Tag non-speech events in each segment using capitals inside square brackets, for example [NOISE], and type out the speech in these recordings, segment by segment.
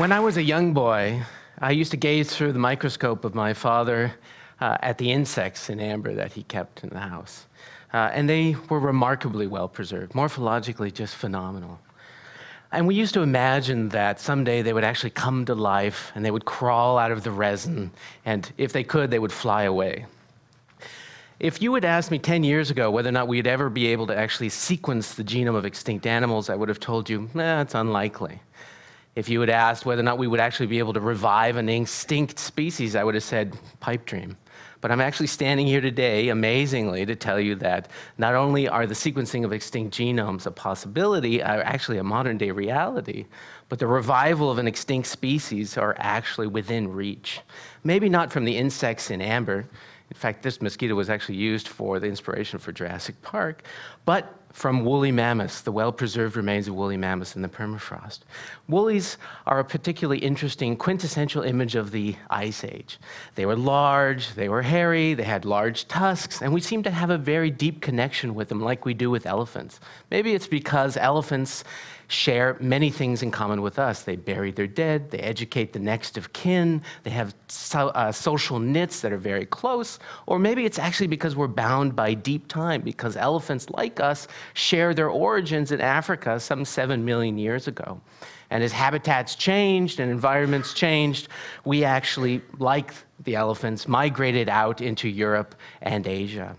When I was a young boy, I used to gaze through the microscope of my father uh, at the insects in amber that he kept in the house. Uh, and they were remarkably well preserved, morphologically just phenomenal. And we used to imagine that someday they would actually come to life and they would crawl out of the resin, and if they could, they would fly away. If you had asked me 10 years ago whether or not we'd ever be able to actually sequence the genome of extinct animals, I would have told you, eh, it's unlikely. If you had asked whether or not we would actually be able to revive an extinct species, I would have said pipe dream. But I'm actually standing here today, amazingly, to tell you that not only are the sequencing of extinct genomes a possibility, are actually a modern day reality, but the revival of an extinct species are actually within reach. Maybe not from the insects in amber, in fact, this mosquito was actually used for the inspiration for Jurassic Park, but from woolly mammoths, the well-preserved remains of woolly mammoths in the permafrost. Woolies are a particularly interesting quintessential image of the Ice Age. They were large, they were hairy, they had large tusks, and we seem to have a very deep connection with them like we do with elephants. Maybe it's because elephants share many things in common with us. They bury their dead, they educate the next of kin, they have so, uh, social knits that are very close, or maybe it's actually because we're bound by deep time, because elephants, like us, share their origins in Africa some seven million years ago. And as habitats changed and environments changed, we actually, like the elephants, migrated out into Europe and Asia.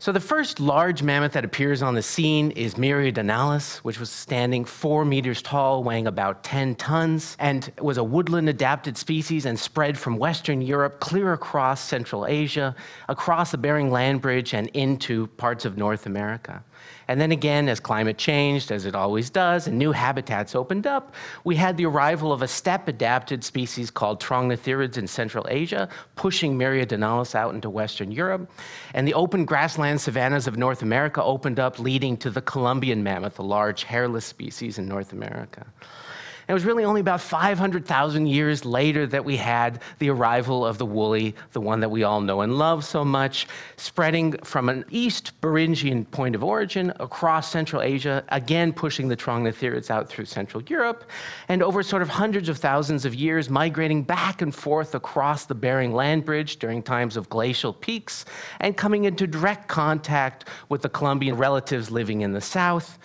So the first large mammoth that appears on the scene is Meridionalis, which was standing four meters tall, weighing about 10 tons, and was a woodland adapted species and spread from Western Europe clear across Central Asia, across the Bering Land Bridge, and into parts of North America. And then again, as climate changed, as it always does, and new habitats opened up, we had the arrival of a steppe-adapted species called Trogontherii in Central Asia, pushing Meridionalis out into Western Europe. And the open grassland savannas of North America opened up, leading to the Columbian mammoth, a large hairless species in North America. It was really only about 500,000 years later that we had the arrival of the woolly, the one that we all know and love so much, spreading from an East Beringian point of origin across Central Asia, again pushing the Trogontherii out through Central Europe, and over sort of hundreds of thousands of years migrating back and forth across the Bering Land Bridge during times of glacial peaks, and coming into direct contact with the Columbian relatives living in the south.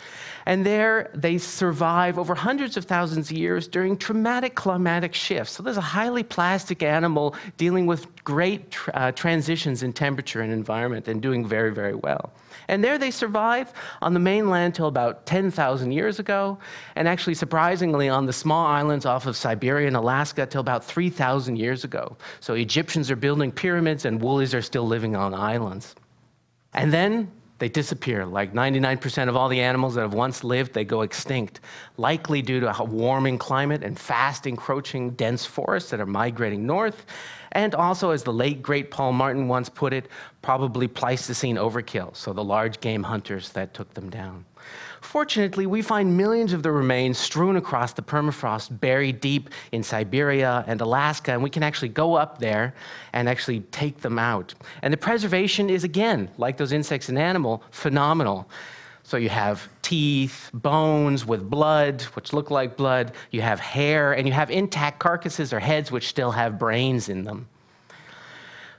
And there they survive over hundreds of thousands years during traumatic climatic shifts. So there's a highly plastic animal dealing with great uh, transitions in temperature and environment and doing very, very well. And there they survive on the mainland till about 10,000 years ago, and actually surprisingly on the small islands off of Siberia and Alaska till about 3,000 years ago. So Egyptians are building pyramids and woolies are still living on islands. And then they disappear. Like 99% of all the animals that have once lived, they go extinct, likely due to a warming climate and fast encroaching dense forests that are migrating north. And also, as the late great Paul Martin once put it, probably Pleistocene overkill, so the large game hunters that took them down. Fortunately, we find millions of the remains strewn across the permafrost, buried deep in Siberia and Alaska, and we can actually go up there and actually take them out. And the preservation is, again, like those insects and animal, phenomenal. So you have teeth, bones with blood, which look like blood, you have hair, and you have intact carcasses or heads which still have brains in them.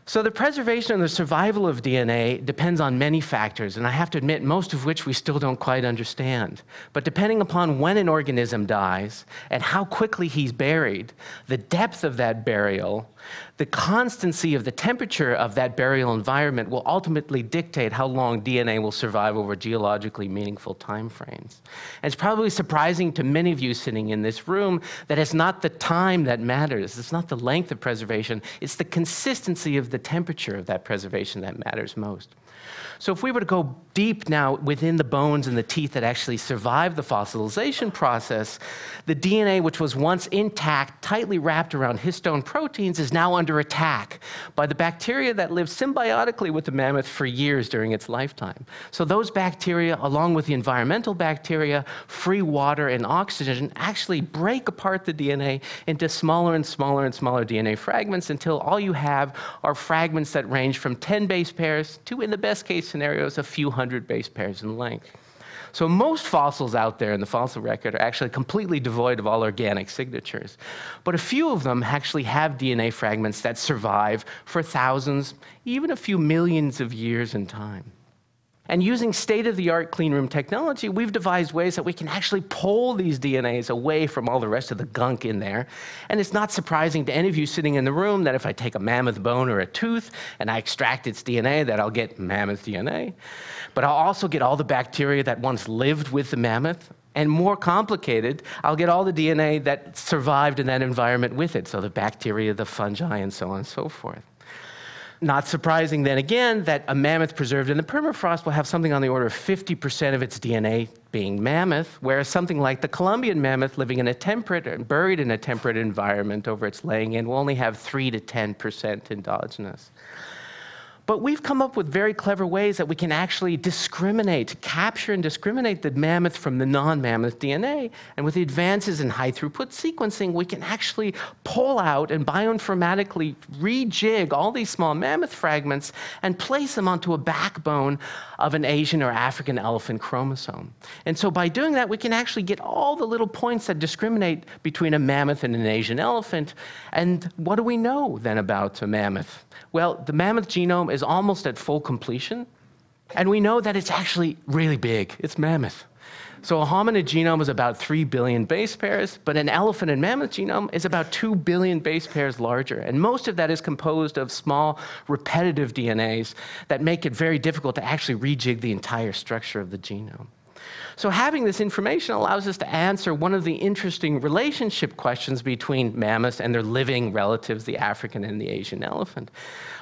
So the preservation and the survival of DNA depends on many factors, and I have to admit, most of which we still don't quite understand. But depending upon when an organism dies and how quickly he's buried, the depth of that burial, the constancy of the temperature of that burial environment will ultimately dictate how long DNA will survive over geologically meaningful time frames. And it's probably surprising to many of you sitting in this room that it's not the time that matters, it's not the length of preservation, it's the consistency of the temperature of that preservation that matters most. So if we were to go deep now within the bones and the teeth that actually survived the fossilization process, the DNA, which was once intact, tightly wrapped around histone proteins, is now under attack by the bacteria that lived symbiotically with the mammoth for years during its lifetime. So those bacteria, along with the environmental bacteria, free water and oxygen, actually break apart the DNA into smaller and smaller and smaller DNA fragments until all you have are fragments that range from 10 base pairs to, in the best case scenarios, a few hundred base pairs in length. So most fossils out there in the fossil record are actually completely devoid of all organic signatures. But a few of them actually have DNA fragments that survive for thousands, even a few millions of years in time. And using state of the art cleanroom technology, we've devised ways that we can actually pull these DNAs away from all the rest of the gunk in there. And it's not surprising to any of you sitting in the room that if I take a mammoth bone or a tooth and I extract its DNA, that I'll get mammoth DNA. But I'll also get all the bacteria that once lived with the mammoth. And more complicated, I'll get all the DNA that survived in that environment with it. So the bacteria, the fungi, and so on and so forth. Not surprising then again that a mammoth preserved in the permafrost will have something on the order of 50% of its DNA being mammoth, whereas something like the Columbian mammoth living in a temperate and buried in a temperate environment over its laying in will only have 3 to 10% endogenous. But we've come up with very clever ways that we can actually discriminate, capture and discriminate the mammoth from the non mammoth DNA. And with the advances in high throughput sequencing, we can actually pull out and bioinformatically rejig all these small mammoth fragments and place them onto a backbone of an Asian or African elephant chromosome. And so by doing that, we can actually get all the little points that discriminate between a mammoth and an Asian elephant. And what do we know then about a mammoth? Well, the mammoth genome is almost at full completion, and we know that it's actually really big. It's mammoth. So a hominid genome is about 3 billion base pairs, but an elephant and mammoth genome is about 2 billion base pairs larger. And most of that is composed of small repetitive DNAs that make it very difficult to actually rejig the entire structure of the genome. So having this information allows us to answer one of the interesting relationship questions between mammoths and their living relatives, the African and the Asian elephant,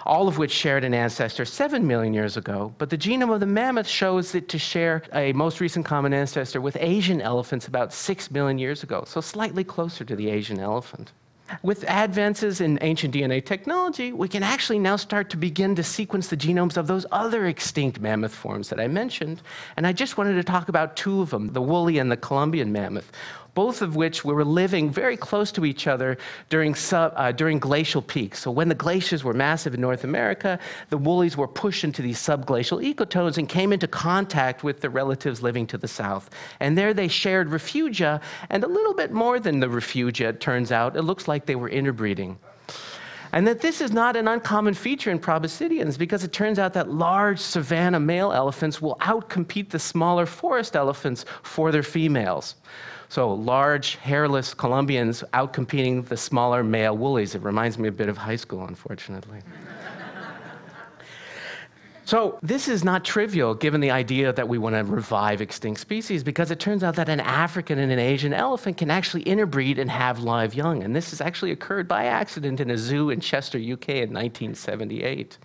all of which shared an ancestor 7 million years ago. But the genome of the mammoth shows it to share a most recent common ancestor with Asian elephants about 6 million years ago, so slightly closer to the Asian elephant. With advances in ancient DNA technology, we can actually now start to begin to sequence the genomes of those other extinct mammoth forms that I mentioned. And I just wanted to talk about two of them, the woolly and the Columbian mammoth both of which were living very close to each other during, sub, uh, during glacial peaks. So when the glaciers were massive in North America, the woolies were pushed into these subglacial ecotones and came into contact with the relatives living to the south. And there they shared refugia, and a little bit more than the refugia, it turns out. It looks like they were interbreeding. And that this is not an uncommon feature in proboscideans because it turns out that large savanna male elephants will outcompete the smaller forest elephants for their females. So large, hairless Columbians outcompeting the smaller male woolies. It reminds me a bit of high school, unfortunately. So, this is not trivial given the idea that we want to revive extinct species because it turns out that an African and an Asian elephant can actually interbreed and have live young. And this has actually occurred by accident in a zoo in Chester, UK in 1978.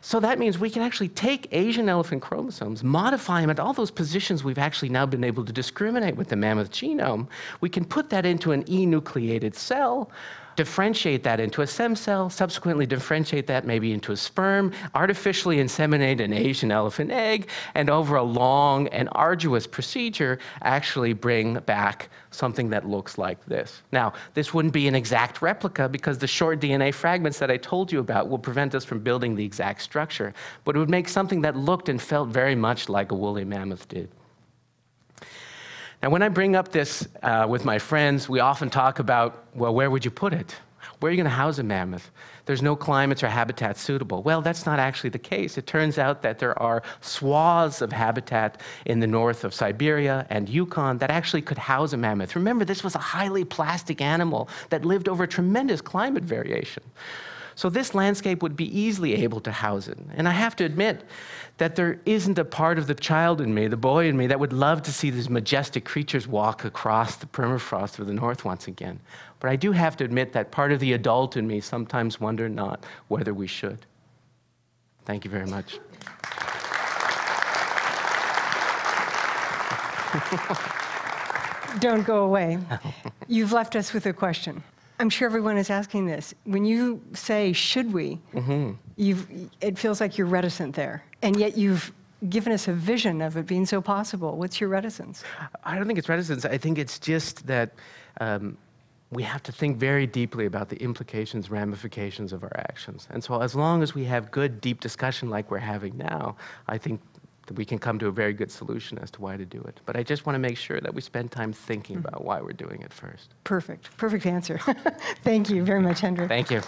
So that means we can actually take Asian elephant chromosomes, modify them at all those positions we've actually now been able to discriminate with the mammoth genome. We can put that into an enucleated cell differentiate that into a stem cell, subsequently differentiate that maybe into a sperm, artificially inseminate an Asian elephant egg, and over a long and arduous procedure, actually bring back something that looks like this. Now, this wouldn't be an exact replica because the short DNA fragments that I told you about will prevent us from building the exact structure, but it would make something that looked and felt very much like a woolly mammoth did. Now, when I bring up this uh, with my friends, we often talk about, well, where would you put it? Where are you going to house a mammoth? There's no climates or habitats suitable. Well, that's not actually the case. It turns out that there are swaths of habitat in the north of Siberia and Yukon that actually could house a mammoth. Remember, this was a highly plastic animal that lived over tremendous climate variation. So this landscape would be easily able to house it. And I have to admit that there isn't a part of the child in me, the boy in me, that would love to see these majestic creatures walk across the permafrost of the north once again. But I do have to admit that part of the adult in me sometimes wonder not whether we should. Thank you very much. Don't go away. [LAUGHS] You've left us with a question. I'm sure everyone is asking this. When you say, should we, mm-hmm. it feels like you're reticent there. And yet you've given us a vision of it being so possible. What's your reticence? I don't think it's reticence. I think it's just that um, we have to think very deeply about the implications, ramifications of our actions. And so, as long as we have good, deep discussion like we're having now, I think we can come to a very good solution as to why to do it. But I just want to make sure that we spend time thinking about why we're doing it first. Perfect. Perfect answer. [LAUGHS] Thank you very much, Hendrik. Thank you.